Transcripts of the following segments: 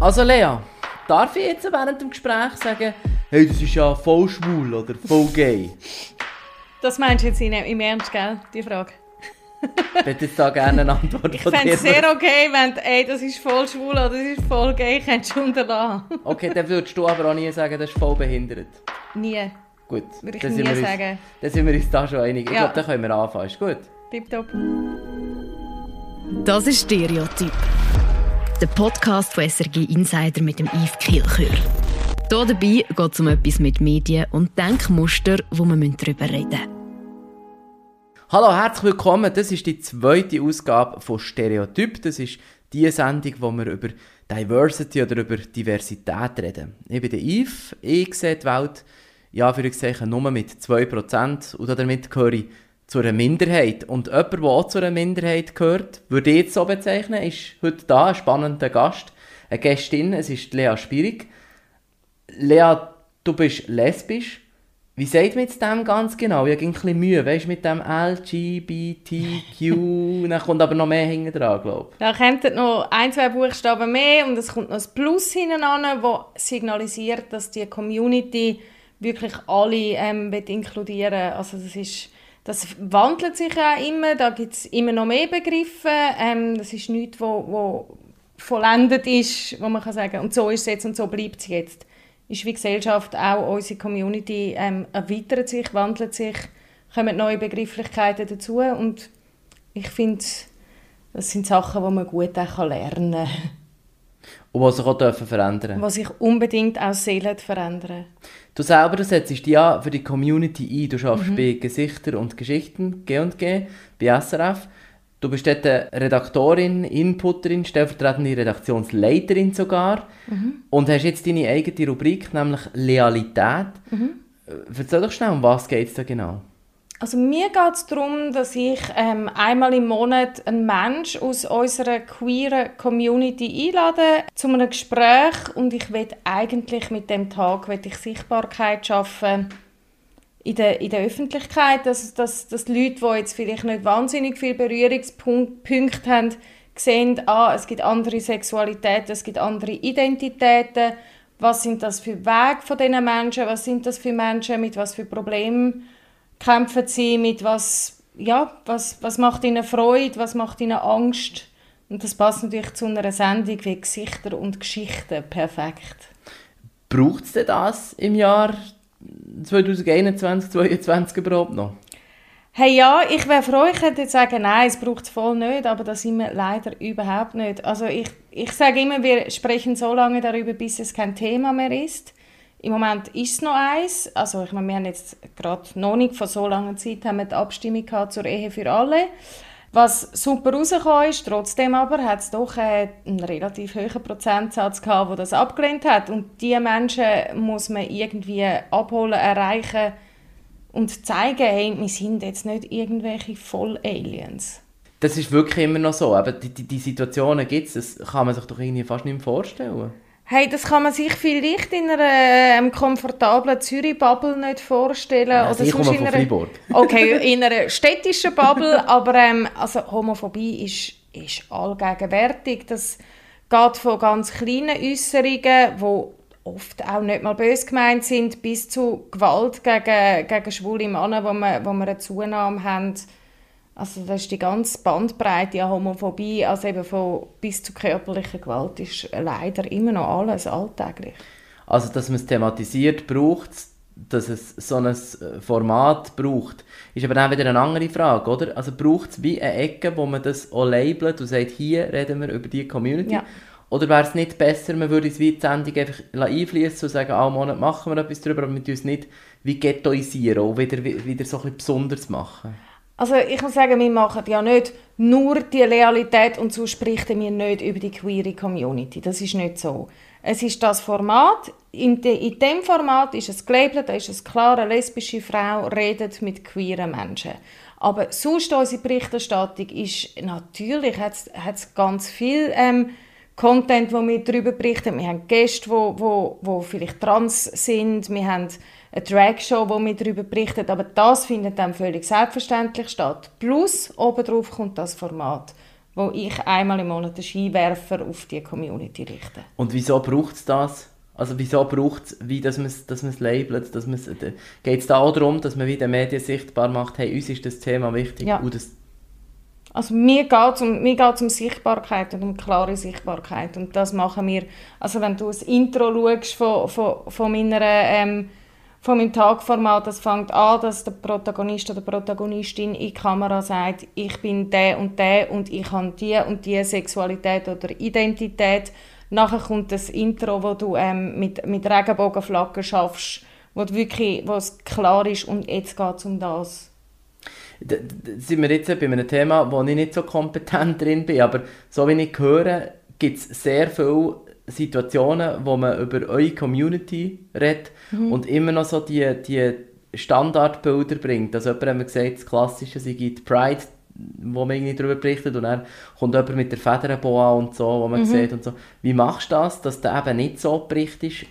Also Lea, darf ich jetzt während dem Gespräch sagen, hey, das ist ja voll schwul oder voll gay? Das meinst du jetzt im Ernst, gell, die Frage? ich hätte jetzt da gerne eine Antwort ich von dir. Ich fände es sehr okay, wenn du, ey, das ist voll schwul oder das ist voll gay, könntest du unterlassen. okay, dann würdest du aber auch nie sagen, das ist voll behindert. Nie. Gut. Würde ich nie sagen. Dann sind wir uns da schon einig. Ich ja. glaube, dann können wir anfangen. Ist gut? Tipptopp. Das ist Stereotyp. Der Podcast von SRG Insider mit dem Yves Kielchör. Hier dabei geht es um etwas mit Medien und Denkmuster, wo wir darüber reden müssen. Hallo, herzlich willkommen. Das ist die zweite Ausgabe von Stereotyp. Das ist die Sendung, wo wir über Diversity oder über Diversität reden. Ich bin der Yves. Ich sehe die Welt, ja, für ich nur mit 2% und damit gehöre ich zu einer Minderheit. Und jemand, der auch zu einer Minderheit gehört, würde ich jetzt so bezeichnen, ist heute da ein spannender Gast, eine Gästin, es ist Lea Spierig. Lea, du bist lesbisch. Wie sagt man jetzt dem ganz genau? Ich habe ein bisschen Mühe, weißt du, mit dem LGBTQ, dann kommt aber noch mehr hinten dran, glaube ich. Da kommt noch ein, zwei Buchstaben mehr und es kommt noch ein Plus hinten an, das signalisiert, dass die Community wirklich alle ähm, inkludieren Also das ist, das wandelt sich ja immer, da gibt es immer noch mehr Begriffe, ähm, das ist nichts, wo, wo vollendet ist, wo man kann sagen, und so ist es jetzt und so bleibt es jetzt. Ist wie Gesellschaft auch unsere Community ähm, erweitert sich, wandelt sich, kommen neue Begrifflichkeiten dazu. Und ich finde, das sind Sachen, die man gut auch lernen kann. Und was sich auch dürfen verändern Was sich unbedingt auch Seelen verändern Du selber du setzt dich ja für die Community ein. Du schaffst mhm. bei Gesichter und Geschichten, G&G, bei SRF. Du bist dort Redaktorin, Inputterin, stellvertretende Redaktionsleiterin sogar mhm. und hast jetzt deine eigene Rubrik, nämlich Lealität. Mhm. Erzähl doch schnell, um was geht es da genau? Also mir geht es darum, dass ich ähm, einmal im Monat einen Mensch aus unserer queeren Community einlade zu einem Gespräch und ich will eigentlich mit dem Tag ich Sichtbarkeit schaffen in der, in der Öffentlichkeit, dass, dass, dass Leute, die jetzt vielleicht nicht wahnsinnig viele Berührungspunkte haben, sehen, ah, es gibt andere Sexualitäten, es gibt andere Identitäten, was sind das für Wege von diesen Menschen, was sind das für Menschen, mit was für Problemen kämpfen sie, mit was, ja, was, was macht ihnen Freude, was macht ihnen Angst. Und das passt natürlich zu einer Sendung wie Gesichter und Geschichten perfekt. Braucht es denn das im Jahr 2021, 2022 überhaupt noch? Hey, ja, ich wäre froh, ich könnte jetzt sagen, nein, es braucht es voll nicht, aber das sind wir leider überhaupt nicht. Also ich, ich sage immer, wir sprechen so lange darüber, bis es kein Thema mehr ist. Im Moment ist es noch eins. Also ich meine, wir haben jetzt gerade noch nicht vor so langer Zeit haben wir die Abstimmung gehabt zur Ehe für alle. Was super rausgekommen ist, trotzdem aber hat es doch äh, einen relativ hohen Prozentsatz gehabt, der das abgelehnt hat. Und diese Menschen muss man irgendwie abholen, erreichen und zeigen, hey, wir sind jetzt nicht irgendwelche Voll-Aliens. Das ist wirklich immer noch so. Aber die, die, die Situationen gibt es, das kann man sich doch irgendwie fast nicht mehr vorstellen. Hey, das kann man sich vielleicht in einer ähm, komfortablen Zürich-Bubble nicht vorstellen. Ja, also ich komme von Freiburg. Okay, in einer städtischen Bubble, aber ähm, also Homophobie ist, ist allgegenwärtig. Das geht von ganz kleinen Äußerungen, die oft auch nicht mal böse gemeint sind, bis zu Gewalt gegen, gegen schwule Männer, wo wir, wo wir eine Zunahme haben also das ist die ganze Bandbreite an Homophobie, also eben von bis zu körperlicher Gewalt, ist leider immer noch alles alltäglich. Also dass man es thematisiert, braucht dass es so ein Format braucht, ist aber dann wieder eine andere Frage, oder? Also braucht es wie eine Ecke, wo man das auch labelt und sagt, hier reden wir über die Community? Ja. Oder wäre es nicht besser, man würde es wie die Sendung einfach einfließen und sagen, alle Monate machen wir etwas darüber, aber wir uns nicht wie ghettoisieren und wieder, wieder so ein bisschen besonders machen? Also ich muss sagen, wir machen ja nicht nur die Realität und so sprechen wir nicht über die queere Community. Das ist nicht so. Es ist das Format. In, de, in dem Format ist es gelabelt, da ist es klar, eine lesbische Frau redet mit queeren Menschen. Aber sonst unsere Berichterstattung ist natürlich, hat es ganz viel ähm, Content, wo wir darüber berichten. Wir haben Gäste, wo, wo, wo vielleicht trans sind. Wir haben eine Dragshow, wo wir darüber berichten. Aber das findet dann völlig selbstverständlich statt. Plus, obendrauf kommt das Format, wo ich einmal im Monat einen Skiwerfer auf die Community richte. Und wieso braucht es das? Also wieso braucht es, wie dass man es dass labelt? Dass Geht es da auch darum, dass man wieder Medien sichtbar macht, hey, uns ist das Thema wichtig ja. und das also mir geht es um, mir geht's um Sichtbarkeit und um klare Sichtbarkeit und das machen wir, also wenn du das Intro schaust von, von, von, meiner, ähm, von meinem Tagformat, das fängt an, dass der Protagonist oder Protagonistin in die Kamera sagt, ich bin der und der und ich habe die und die Sexualität oder Identität. Nachher kommt das Intro, wo du ähm, mit, mit Regenbogenflaggen schaffst, wo du wirklich, wo es klar ist und jetzt geht es um das da, da sind wir jetzt bei einem Thema, wo ich nicht so kompetent drin bin, aber so wie ich höre, gibt es sehr viele Situationen, wo man über eure Community redet mhm. und immer noch so die, die Standardbilder bringt. Also jemand hat mir gesagt, das Klassische sei die Pride, wo man irgendwie darüber berichtet und dann kommt jemand mit der Federboa und so, wo man mhm. sieht und so. Wie machst du das, dass du eben nicht so berichtest,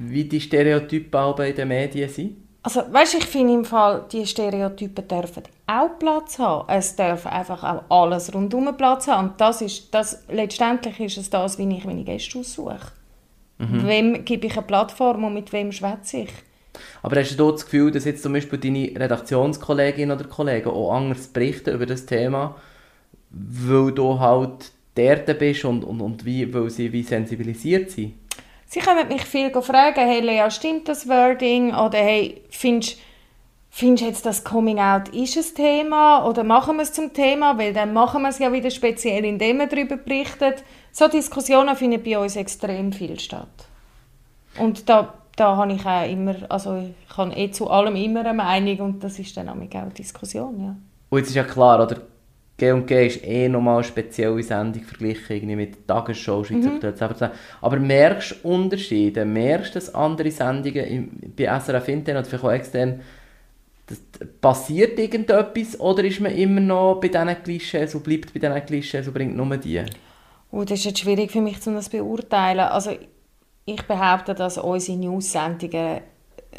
wie die Stereotypen auch bei den Medien sind? Also, weißt, ich finde im Fall, die Stereotypen dürfen auch Platz haben. Es darf einfach auch alles rundum Platz haben. Und das ist, das, letztendlich ist es das, wie ich meine Gäste aussuche. Mhm. Wem gebe ich eine Plattform und mit wem schwätze ich? Aber hast du das Gefühl, dass jetzt zum Beispiel deine Redaktionskolleginnen oder Kollegen auch anders berichten über das Thema, weil du halt dort bist und, und, und wie, weil sie wie sensibilisiert sind? Sie können mich viel fragen, hey Lea, stimmt das Wording? Oder hey, findest Findest du jetzt, das Coming Out ist ein Thema oder machen wir es zum Thema? Weil dann machen wir es ja wieder speziell, indem man darüber berichtet. So Diskussionen finden bei uns extrem viel statt. Und da, da habe ich auch immer, also ich habe eh zu allem immer eine Meinung und das ist dann auch eine Diskussion, ja. Und jetzt ist ja klar, oder? G&G ist eh nochmal eine spezielle Sendung verglichen mit der Tagesschau, Schweizer mhm. Aber merkst du Unterschiede? Merkst du, dass andere Sendungen bei SRF intern oder vielleicht auch extern das, passiert irgendetwas oder ist man immer noch bei diesen Klischees und bleibt bei diesen Klischees und bringt nur die? Oh, das ist jetzt schwierig für mich, um das zu beurteilen. Also ich behaupte, dass unsere News-Sendungen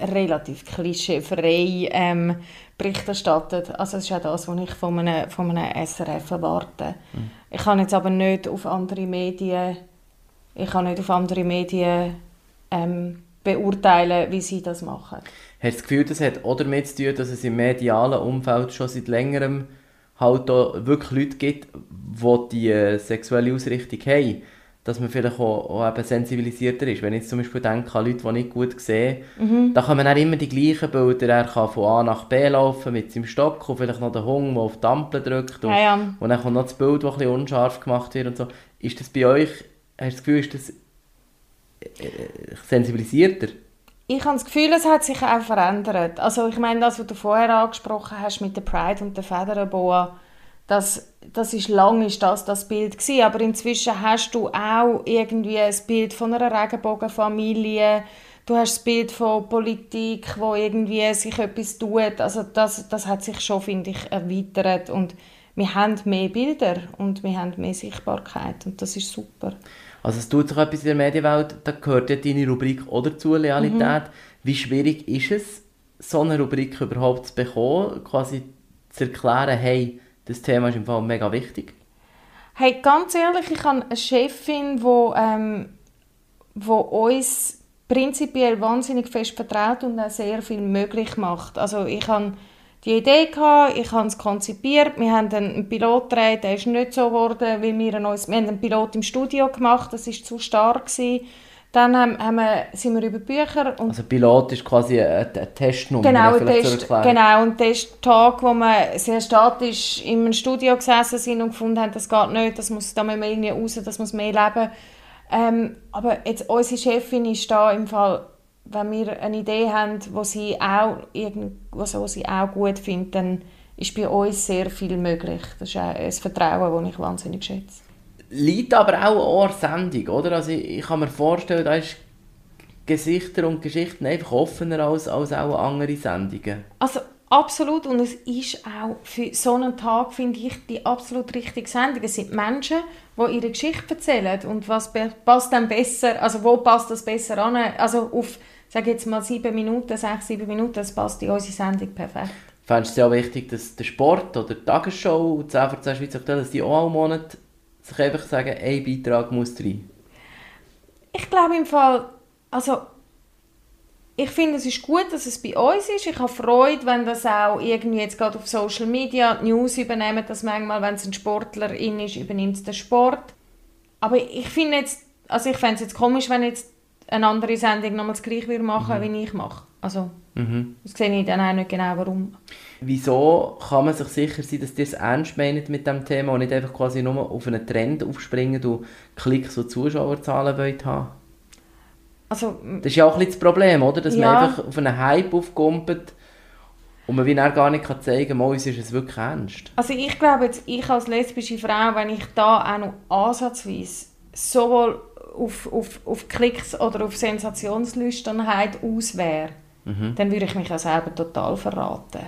relativ klischeefrei ähm, Bericht erstattet. Also das ist auch das, was ich von einem, von einem SRF erwarte. Mhm. Ich kann jetzt aber nicht auf andere Medien, ich kann nicht auf andere Medien ähm, beurteilen, wie sie das machen. Hast du das Gefühl, das hat auch damit zu tun, dass es im medialen Umfeld schon seit längerem halt wirklich Leute gibt, die die sexuelle Ausrichtung haben? Dass man vielleicht auch, auch eben sensibilisierter ist. Wenn ich jetzt zum Beispiel denke an Leute, die nicht gut sehen, mhm. dann kommen dann immer die gleichen Bilder. Er kann von A nach B laufen mit seinem Stock und vielleicht noch der Hund, der auf die Ampel drückt. Und, ja, ja. und dann kommt noch das Bild, das ein bisschen unscharf gemacht wird und so. Ist das bei euch, hast du das Gefühl, ist das äh, sensibilisierter? Ich habe das Gefühl, es hat sich auch verändert. Also ich meine, das, was du vorher angesprochen hast mit der Pride und der Federboa, das, das ist lange ist das, das Bild gewesen. aber inzwischen hast du auch irgendwie ein Bild von einer Regenbogenfamilie, du hast das Bild von Politik, wo irgendwie sich etwas tut, also das, das hat sich schon, finde ich, erweitert und wir haben mehr Bilder und wir haben mehr Sichtbarkeit und das ist super. Also es tut sich etwas in der Medienwelt, da gehört ja deine Rubrik oder zu Realität. Mhm. Wie schwierig ist es, so eine Rubrik überhaupt zu bekommen, quasi zu erklären, hey, das Thema ist im Fall mega wichtig. Hey, ganz ehrlich, ich habe eine Chefin, die ähm, wo uns prinzipiell wahnsinnig fest vertraut und auch sehr viel möglich macht. Also ich habe die Idee gehabt, ich habe es konzipiert, wir haben einen Pilot gedreht, der ist nicht so geworden, wie wir, einen, wir haben einen Pilot im Studio gemacht, das ist zu stark gewesen. Dann haben, haben wir, sind wir über Bücher. Und also Pilot ist quasi eine, eine Testnummer. Genau, ein Test, genau, ein Testtag, wo wir sehr statisch im Studio gesessen sind und gefunden haben, das geht nicht, das muss, da müssen wir irgendwie raus, das muss mehr leben. Ähm, aber jetzt unsere Chefin ist da im Fall, wenn wir eine Idee haben, wo sie auch, irgend, was sie auch gut findet, dann ist bei uns sehr viel möglich. Das ist ein Vertrauen, das ich wahnsinnig schätze liegt aber auch an Sendung, oder? Also ich, ich, kann mir vorstellen, da ist Gesichter und Geschichten einfach offener als, als auch andere Sendungen. Also absolut und es ist auch für so einen Tag, finde ich, die absolut richtige Sendung. Es sind Menschen, die ihre Geschichte erzählen und was passt dann besser, also wo passt das besser an, also auf, sage jetzt mal sieben Minuten, sechs, sieben Minuten, das passt in unsere Sendung perfekt. Fändest du es ja wichtig, dass der Sport oder die Tagesschau und 10 von 10 Schweizer aktuell, dass die auch alle Monat sich einfach sagen, ein Beitrag muss rein? Ich glaube im Fall, also ich finde, es ist gut, dass es bei uns ist. Ich habe Freude, wenn das auch irgendwie jetzt gerade auf Social Media die News übernehmen, dass manchmal, wenn es ein Sportler ist, übernimmt es den Sport. Aber ich finde jetzt, also ich fände es jetzt komisch, wenn jetzt eine andere Sendung nochmal das gleiche machen würde, wie ich mache. Also, Mhm. das sehe ich dann auch nicht genau, warum. Wieso kann man sich sicher sein, dass ihr es ernst meint mit dem Thema und nicht einfach quasi nur auf einen Trend aufspringen, du Klicks und Zuschauerzahlen wollt haben? Also, Das ist ja auch ein bisschen das Problem, oder? Dass Ja. man einfach auf einen Hype aufkumpelt und man wie gar nicht kann zeigen kann, uns ist es wirklich ernst. Also ich glaube jetzt, ich als lesbische Frau, wenn ich da auch noch ansatzweise sowohl auf, auf, auf Klicks oder auf Sensationslüsternheit aus wäre, dann würde ich mich auch selber total verraten.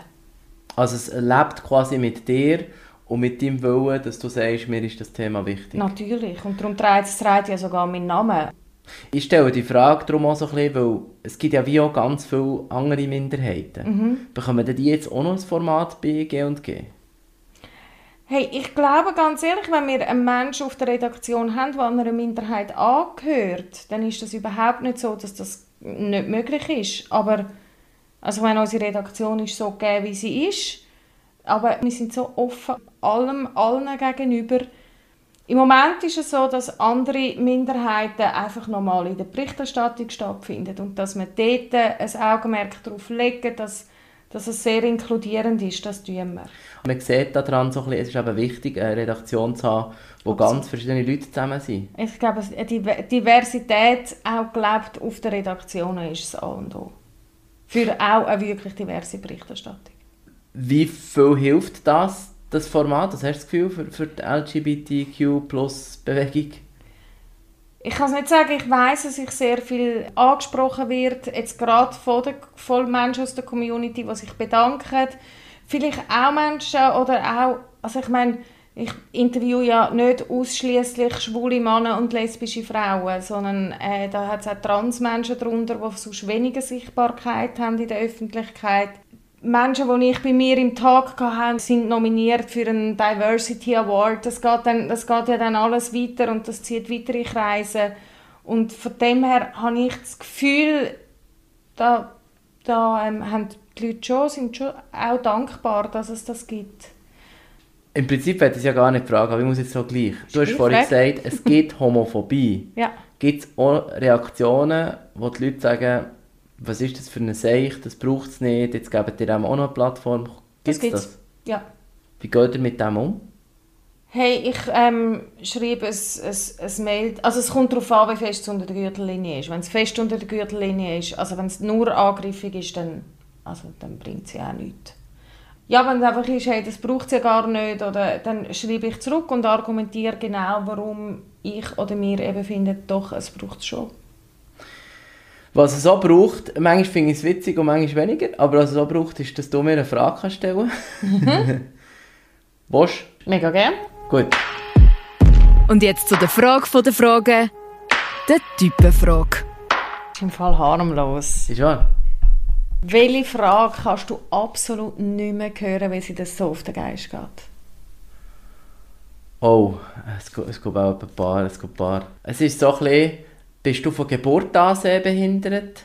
Also es lebt quasi mit dir und mit deinem Willen, dass du sagst, mir ist das Thema wichtig. Natürlich. Und darum trägt es trägt ja sogar meinen Namen. Ich stelle die Frage darum auch so ein bisschen, weil es gibt ja wie auch ganz viele andere Minderheiten. Bekommen denn die jetzt auch noch ein Format bei G&G? Hey, ich glaube ganz ehrlich, wenn wir einen Menschen auf der Redaktion haben, der einer Minderheit angehört, dann ist das überhaupt nicht so, dass das nicht möglich ist. Aber also wenn unsere Redaktion ist so gegeben, wie sie ist, aber wir sind so offen allem, allen gegenüber. Im Moment ist es so, dass andere Minderheiten einfach normal in der Berichterstattung stattfinden und dass wir dort ein Augenmerk darauf legen, dass, dass es sehr inkludierend ist, das tun wir. Man sieht daran so ein bisschen, es ist eben wichtig, eine Redaktion zu haben, wo ganz verschiedene Leute zusammen sind. Ich glaube, es- die Diversität auch gelebt auf den Redaktionen ist das A und O. Für auch eine wirklich diverse Berichterstattung. Wie viel hilft das, das Format? Was hast du das Gefühl für, für die LGBTQ-Plus-Bewegung? Ich kann es nicht sagen, ich weiß, dass ich sehr viel angesprochen wird, jetzt gerade von, der, von Menschen aus der Community, die sich bedanken. Vielleicht auch Menschen oder auch, also ich meine, ich interviewe ja nicht ausschließlich schwule Männer und lesbische Frauen, sondern äh, da hat es auch Transmenschen darunter, die sonst weniger Sichtbarkeit haben in der Öffentlichkeit. Menschen, die ich bei mir im Tag hatte, sind nominiert für einen Diversity Award. Das geht, dann, das geht ja dann alles weiter und das zieht weitere Kreise. Und von dem her habe ich das Gefühl, da, da ähm, haben die Leute schon, sind schon auch dankbar, dass es das gibt. Im Prinzip hätte ich es ja gar nicht fragen, aber ich muss jetzt so gleich. Du hast vorhin gesagt, es gibt Homophobie. Ja. Gibt es auch Reaktionen, wo die Leute sagen, was ist das für eine Seich, das braucht es nicht, jetzt geben die dem auch noch eine Plattform. Das Gibt es gibt's. das? Ja. Wie geht ihr mit dem um? Hey, ich ähm, schreibe ein, ein, ein Mail. Also es kommt darauf an, wie fest es unter der Gürtellinie ist. Wenn es fest unter der Gürtellinie ist, also wenn es nur angriffig ist, dann, also, dann bringt es ja auch nichts. Ja, wenn es einfach ist, hey, das braucht es ja gar nicht, oder, dann schreibe ich zurück und argumentiere genau, warum ich oder wir eben finden, doch, es braucht es schon. Was es auch braucht, manchmal finde ich es witzig und manchmal weniger, aber was es auch braucht, ist, dass du mir eine Frage kannst stellen kannst. Mega gern. Gut. Und jetzt zu der Frage der Fragen, der Typenfrage. ist im Fall harmlos. Ist wahr? Welche Frage kannst du absolut nicht mehr hören, weil sie das so auf den Geist geht? Oh, es gibt, es gibt auch ein paar, es gibt ein paar. Es ist so ein bisschen, bist du von Geburt an sehbehindert?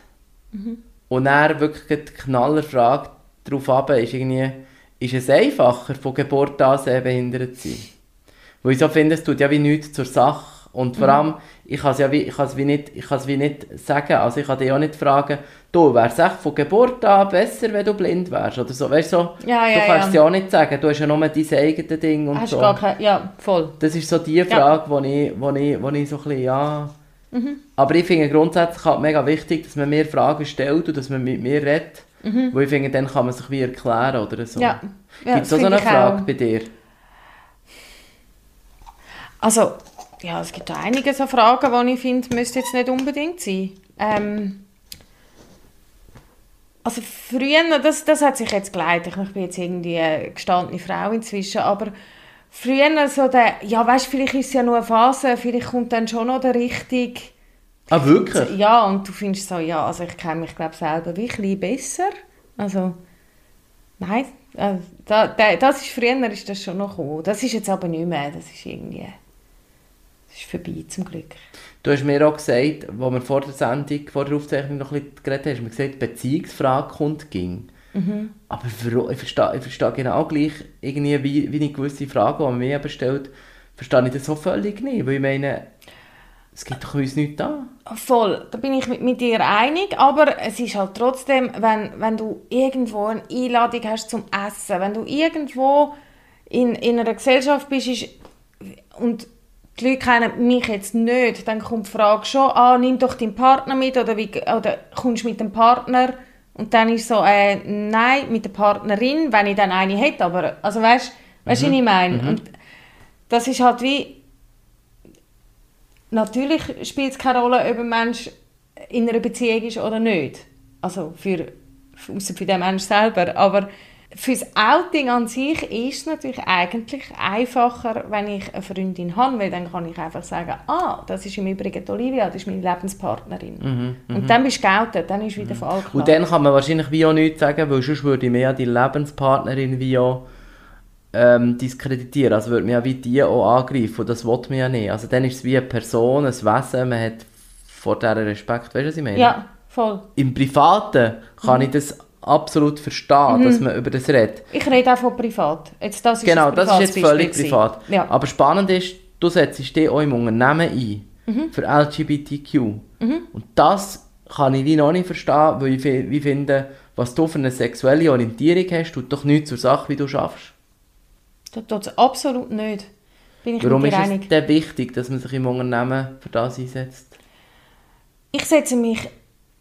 Und dann wirklich die Knallerfrage darauf ab, ist irgendwie, ist es einfacher, von Geburt an sehbehindert zu sein? Weil ich so finde, es tut ja wie nichts zur Sache. Und vor allem, ich kann es ja wie, ich wie, nicht, ich wie nicht sagen, also ich kann dich auch nicht fragen, du, wäre es echt von Geburt an besser, wenn du blind wärst? Oder so, weißt du, so, Ja, ja, du kannst ja. es ja auch nicht sagen, du hast ja nur dein eigenes Ding und Hast so. du gar keine... Ja, voll. Das ist so die Frage, wo, ich, wo, ich, wo ich so ein bisschen, ja... Aber ich finde grundsätzlich halt mega wichtig, dass man mir Fragen stellt und dass man mit mir redet. Weil ich finde, dann kann man sich wie erklären oder so. Ja. Ja, Gibt es so eine Frage auch. bei dir? Also, ja, es gibt einige so Fragen, die ich finde, müsste jetzt nicht unbedingt sein. Ähm, also früher, das, das hat sich jetzt geleitet, ich bin jetzt irgendwie eine gestandene Frau inzwischen, aber früher so der, ja weißt du, vielleicht ist es ja nur eine Phase, vielleicht kommt dann schon noch der richtige... Ah, wirklich? Ja, und du findest so, ja, also ich kenne mich glaube selber wie ein bisschen besser. Also, nein, Äh, da, da, das ist, früher ist das schon noch gekommen. Das ist jetzt aber nicht mehr. Das ist irgendwie... Das ist vorbei, zum Glück. Du hast mir auch gesagt, wo wir vor der Sendung, vor der Aufzeichnung noch ein bisschen geredet haben, hast mir gesagt, die Beziehungsfrage kommt ging. Mhm. Aber ich verstehe, ich verstehe genau gleich irgendwie, wie, wie eine gewisse Frage, die man mir eben stellt, verstehe ich das so völlig nicht. Weil ich meine, es gibt doch uns nichts da. Voll, da bin ich mit, mit dir einig, aber es ist halt trotzdem, wenn, wenn du irgendwo eine Einladung hast zum Essen, wenn du irgendwo in, in einer Gesellschaft bist ist, und die Leute kennen mich jetzt nicht, dann kommt die Frage schon, ah, nimm doch deinen Partner mit oder, wie, oder kommst mit dem Partner? Und dann ist so, äh, nein, mit der Partnerin, wenn ich dann eine hätte, aber, also weißt du, mhm. was ich meine? Mhm. Und das ist halt wie, natürlich spielt es keine Rolle, ob ein Mensch in einer Beziehung ist oder nicht. Also für, außer für den Mensch selber, aber Fürs Outing an sich ist es natürlich eigentlich einfacher, wenn ich eine Freundin habe, weil dann kann ich einfach sagen, ah, das ist im Übrigen Olivia, das ist meine Lebenspartnerin. Mhm, mhm. und dann bist du geoutet, dann ist wieder mhm. Fall klar. Und dann kann man wahrscheinlich wie auch nichts sagen, weil sonst würde ich mehr die Lebenspartnerin wie auch ähm, diskreditieren, also würde man ja wie die auch angreifen und das will man ja nicht. Also dann ist es wie eine Person, ein Wesen, man hat vor dieser Respekt, weißt du, was ich meine? Ja, voll. Im Privaten kann mhm. ich das absolut verstehen, mhm. dass man über das redet. Ich rede auch von privat. Jetzt, das ist genau, das ist jetzt völlig privat. Ja. Aber spannend ist, du setzt dich auch im Unternehmen ein mhm. für LGBTQ. Mhm. Und das kann ich noch nicht verstehen, weil ich wie finde, was du für eine sexuelle Orientierung hast, tut doch nichts zur Sache, wie du schaffst. Das tut es absolut nicht. Bin ich Warum ist es denn wichtig, dass man sich im Unternehmen für das einsetzt? Ich setze mich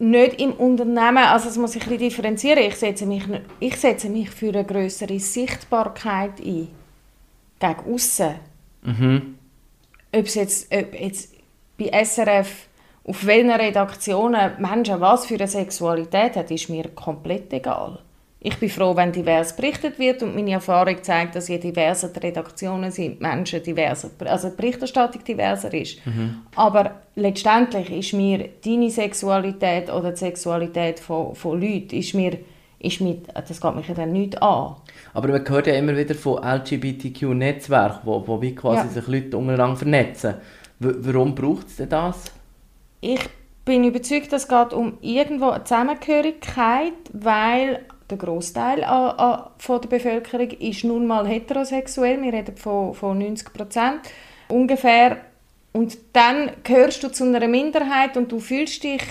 nicht im Unternehmen, also das muss ich ein differenzieren, ich setze mich, ich setze mich für eine größere Sichtbarkeit ein, gegen aussen. Mhm. Ob es jetzt, ob jetzt bei SRF auf welchen Redaktionen Menschen was für eine Sexualität haben, ist mir komplett egal. Ich bin froh, wenn divers berichtet wird und meine Erfahrung zeigt, dass je diverser die Redaktionen sind, Menschen diverser, also die Berichterstattung diverser ist. Mhm. Aber letztendlich ist mir deine Sexualität oder die Sexualität von, von Leuten, ist mir, ist mir, das geht mich ja dann nicht an. Aber man hört ja immer wieder von LGBTQ-Netzwerken, wo, wo wie quasi ja. sich Leute untereinander vernetzen. W warum braucht es denn das? Ich bin überzeugt, dass es geht um irgendwo eine Zusammengehörigkeit, weil der Großteil der Bevölkerung ist nun mal heterosexuell. Wir reden von, von 90 Prozent ungefähr. Und dann gehörst du zu einer Minderheit und du fühlst dich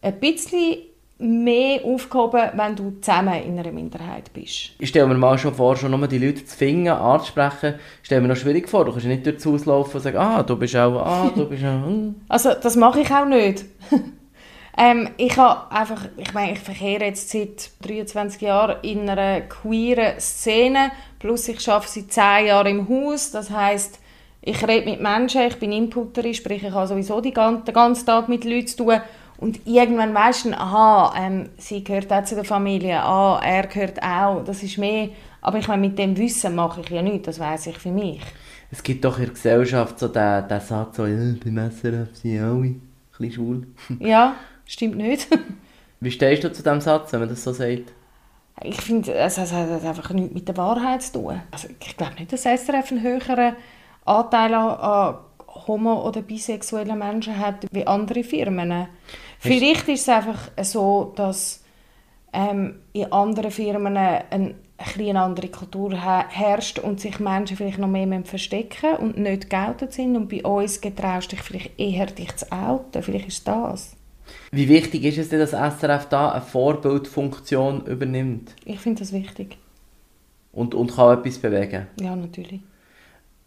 ein bisschen mehr aufgehoben, wenn du zusammen in einer Minderheit bist. Ich stelle mir mal schon vor, schon nur die Leute zu finden, anzusprechen, stelle mir noch schwierig vor. Du kannst nicht durchs Haus laufen und sagen, ah, du bist auch, ah, du bist auch. Hm. Also das mache ich auch nicht. Ähm, ich habe einfach, ich meine, ich verkehre jetzt seit 23 Jahren in einer queeren Szene, plus ich arbeite seit 10 Jahren im Haus, das heißt, ich rede mit Menschen, ich bin Inputterin, sprich ich habe sowieso die ganze, den ganzen Tag mit Leuten zu tun und irgendwann weisst du, aha, ähm, sie gehört auch zu der Familie, ah, er gehört auch, das ist mehr, aber ich meine, mit dem Wissen mache ich ja nichts, das weiß ich für mich. Es gibt doch in der Gesellschaft so den, den Satz, so, ja, beim SRF sind alle ein bisschen schwul. Ja. Stimmt nicht. Wie stehst du zu diesem Satz, wenn man das so sagt? Ich finde, es hat einfach nichts mit der Wahrheit zu tun. Also ich glaube nicht, dass SRF einen höheren Anteil an, homo- oder bisexuellen Menschen hat wie andere Firmen. Hast Vielleicht ist es einfach so, dass ähm, in anderen Firmen eine, eine andere Kultur herrscht und sich Menschen vielleicht noch mehr verstecken und nicht geoutet sind. Und bei uns getraust du dich vielleicht eher, dich zu outen. Vielleicht ist das. Wie wichtig ist es denn, dass SRF da eine Vorbildfunktion übernimmt? Ich finde das wichtig. Und, und kann etwas bewegen? Ja, natürlich.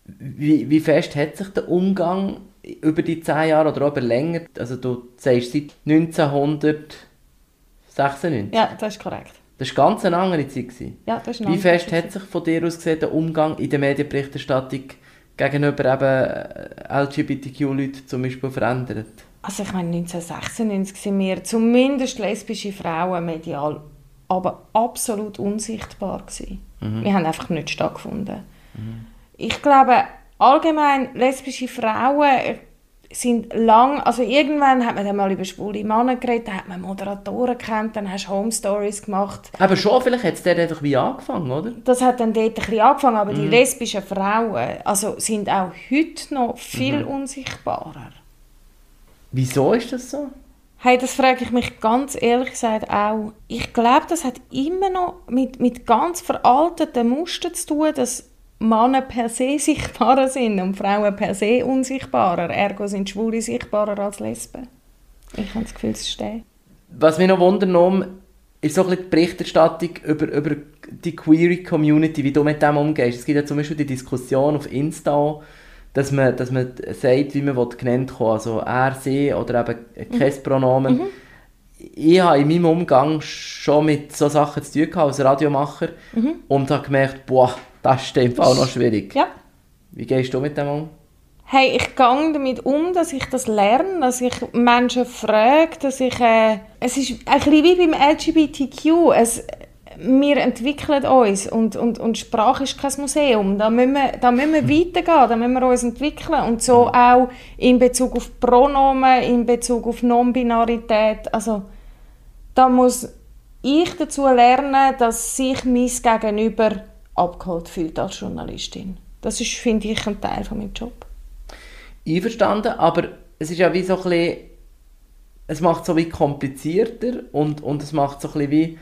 Wie, wie fest hat sich der Umgang über die zehn Jahre oder auch über länger, also du sagst seit 1996? Ja, das ist korrekt. Das war ganz eine andere Zeit. Ja, das ist Wie fest Zeit. hat sich von dir aus gesehen der Umgang in der Medienberichterstattung gegenüber eben LGBTQ-Leuten zum Beispiel verändert? Also ich meine, 1996 sind wir zumindest lesbische Frauen medial aber absolut unsichtbar gewesen. Mhm. Wir haben einfach nicht stattgefunden. Mhm. Ich glaube, allgemein lesbische Frauen, sind lang, also irgendwann hat man dann mal über schwule Männer geredet, dann hat man Moderatoren kennt, dann hast du Home Stories gemacht. Aber schon, vielleicht hat es dort einfach wie angefangen, oder? Das hat dann dort ein bisschen angefangen, aber die lesbischen Frauen also sind auch heute noch viel unsichtbarer. Wieso ist das so? Hey, das frage ich mich ganz ehrlich gesagt auch. Ich glaube, das hat immer noch mit, mit ganz veralteten Mustern zu tun, dass Männer per se sichtbarer sind und Frauen per se unsichtbarer. Ergo sind Schwule sichtbarer als Lesben. Ich habe das Gefühl, es steht. Was mich noch wundert, ist so ein bisschen die Berichterstattung über, über die queer Community, wie du mit dem umgehst. Es gibt ja zum Beispiel die Diskussion auf Insta, dass man, dass man sagt, wie man will genannt wird, also er, sie oder eben kein Pronomen. Mhm. Ich habe in meinem Umgang schon mit so Sachen zu tun gehabt, als Radiomacher Mhm. und habe gemerkt, boah, das ist im Fall noch schwierig. Ja. Wie gehst du mit dem um? Hey, ich gehe damit um, dass ich das lerne, dass ich Menschen frage, dass ich... Äh, es ist ein bisschen wie beim LGBTQ. Es, wir entwickeln uns und, und, und Sprache ist kein Museum. Da müssen, wir, da müssen wir weitergehen, da müssen wir uns entwickeln. Und so auch in Bezug auf Pronomen, in Bezug auf Non-Binarität. Also, da muss ich dazu lernen, dass sich mein Gegenüber abgeholt fühlt als Journalistin. Das ist, finde ich, ein Teil von meinem Job. Einverstanden, aber es ist ja wie so ein bisschen, es macht es so wie komplizierter und, und es macht so ein bisschen wie,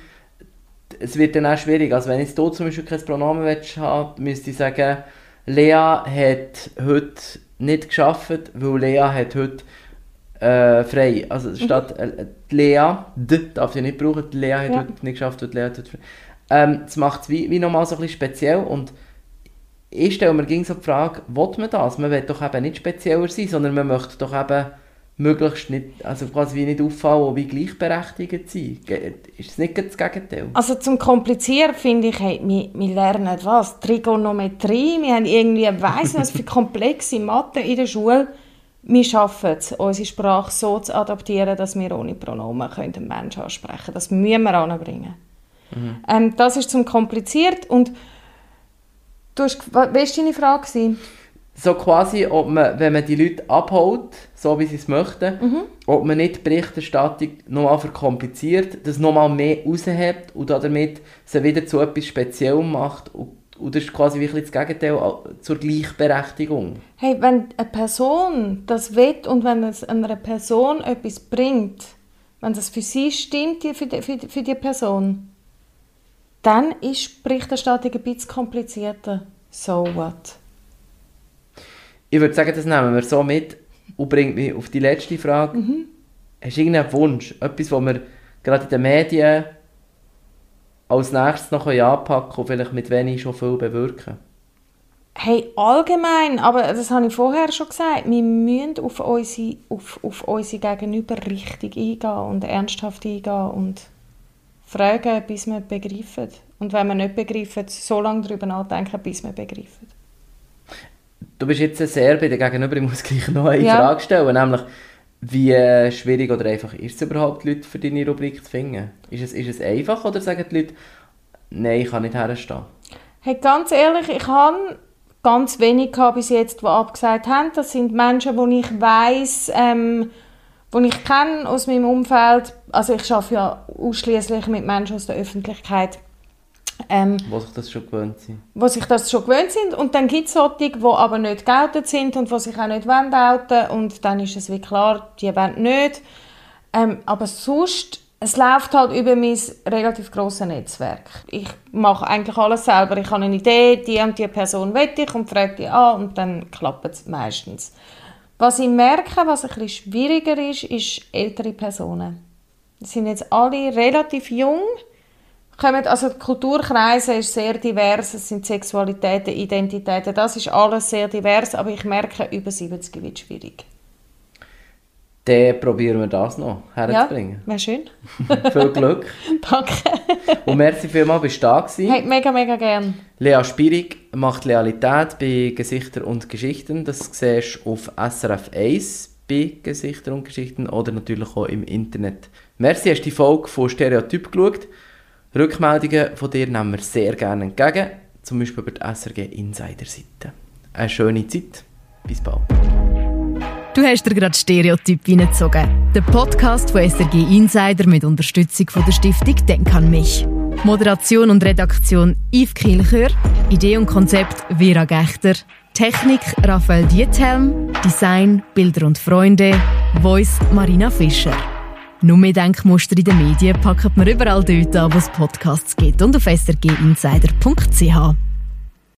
es wird dann auch schwierig. Also wenn jetzt du zum Beispiel kein Pronomen willst haben, müsste ich sagen, Lea hat heute nicht geschafft, weil Lea hat heute äh, frei. Also statt äh, Lea, d darf ich nicht brauchen, die Lea hat Ja. heute nicht geschafft, weil Lea hat heute frei. Ähm, das macht es wie, wie nochmal so ein bisschen speziell und ich stelle mir ging so die Frage, will man das? Man will doch eben nicht spezieller sein, sondern man möchte doch eben möglichst nicht, also quasi wie nicht auffallen wie gleichberechtigt sein. Ist das nicht das Gegenteil? Also zum Komplizieren finde ich, hey, wir, wir lernen was? Trigonometrie, wir haben irgendwie, weiss nicht, was für komplexe Mathe in der Schule. Wir schaffen es, unsere Sprache so zu adaptieren, dass wir ohne Pronomen können Menschen ansprechen können. Das müssen wir anbringen. Ähm, das ist zum kompliziert und du hast, was war deine Frage? gewesen? So quasi, ob man, wenn man die Leute abholt, so wie sie es möchten, ob man nicht die Berichterstattung nochmal verkompliziert, das nochmal mehr raushebt und damit sie wieder zu etwas Speziellem macht und, und das ist quasi wirklich das Gegenteil zur Gleichberechtigung. Hey, wenn eine Person das will und wenn es einer Person etwas bringt, wenn das für sie stimmt, für die, für die, für die Person, dann ist Berichterstattung ein bisschen komplizierter. So what? Ich würde sagen, das nehmen wir so mit und bringt mich auf die letzte Frage. Hast du irgendeinen Wunsch? Etwas, was wir gerade in den Medien als nächstes noch anpacken können und vielleicht mit wenig schon viel bewirken? Hey, allgemein, aber das habe ich vorher schon gesagt, wir müssen auf unsere, auf, auf unsere Gegenüber richtig eingehen und ernsthaft eingehen und fragen, bis wir begreifen. Und wenn wir nicht begreifen, so lange darüber nachdenken, bis wir begreifen. Du bist jetzt sehr bei der Gegenüber, ich muss gleich noch eine Ja. Frage stellen, nämlich wie äh, schwierig oder einfach ist es überhaupt, Leute für deine Rubrik zu finden? Ist es, ist es einfach oder sagen die Leute, nein, ich kann nicht herstehen? Hey, ganz ehrlich, ich habe ganz wenig gehabt bis jetzt, die abgesagt haben. Das sind Menschen, die ich weiss, ähm, die ich kenne aus meinem Umfeld. Also ich arbeite ja ausschließlich mit Menschen aus der Öffentlichkeit, ähm, Wo sich das schon gewöhnt sind. die sich das schon gewöhnt sind. Und dann gibt es solche, die aber nicht geoutet sind und die sich auch nicht wollen outen Und dann ist es wie klar, die wollen nicht. Ähm, aber sonst, es läuft halt über mein relativ grosses Netzwerk. Ich mache eigentlich alles selber. Ich habe eine Idee, die und die Person will ich und frage die an und dann klappt es meistens. Was ich merke, was ein bisschen schwieriger ist, ist ältere Personen. Die sind jetzt alle relativ jung. Kommen, also die Kulturkreise ist sehr divers, es sind Sexualitäten, Identitäten, das ist alles sehr divers, aber ich merke, über 70 wird schwierig. Dann probieren wir das noch herzubringen. wäre schön. Viel Glück. Danke. Und merci vielmals, bist du da gewesen. Hey, mega, mega gern. Lea Spierig macht Realität bei Gesichter und Geschichten. Das siehst du auf SRF 1 bei Gesichter und Geschichten oder natürlich auch im Internet. Merci, hast die Folge von Stereotyp geschaut. Rückmeldungen von dir nehmen wir sehr gerne entgegen, zum Beispiel über die SRG Insider-Seite. Eine schöne Zeit. Bis bald. Du hast dir gerade Stereotyp reingezogen. Der Podcast von SRG Insider mit Unterstützung von der Stiftung Denk an mich. Moderation und Redaktion Yves Kielchör, Idee und Konzept Vera Gechter, Technik Raphael Diethelm, Design Bilder und Freunde, Voice Marina Fischer. Nur mehr Denkmuster in den Medien packen wir überall dort an, wo es Podcasts gibt und auf srginsider.ch.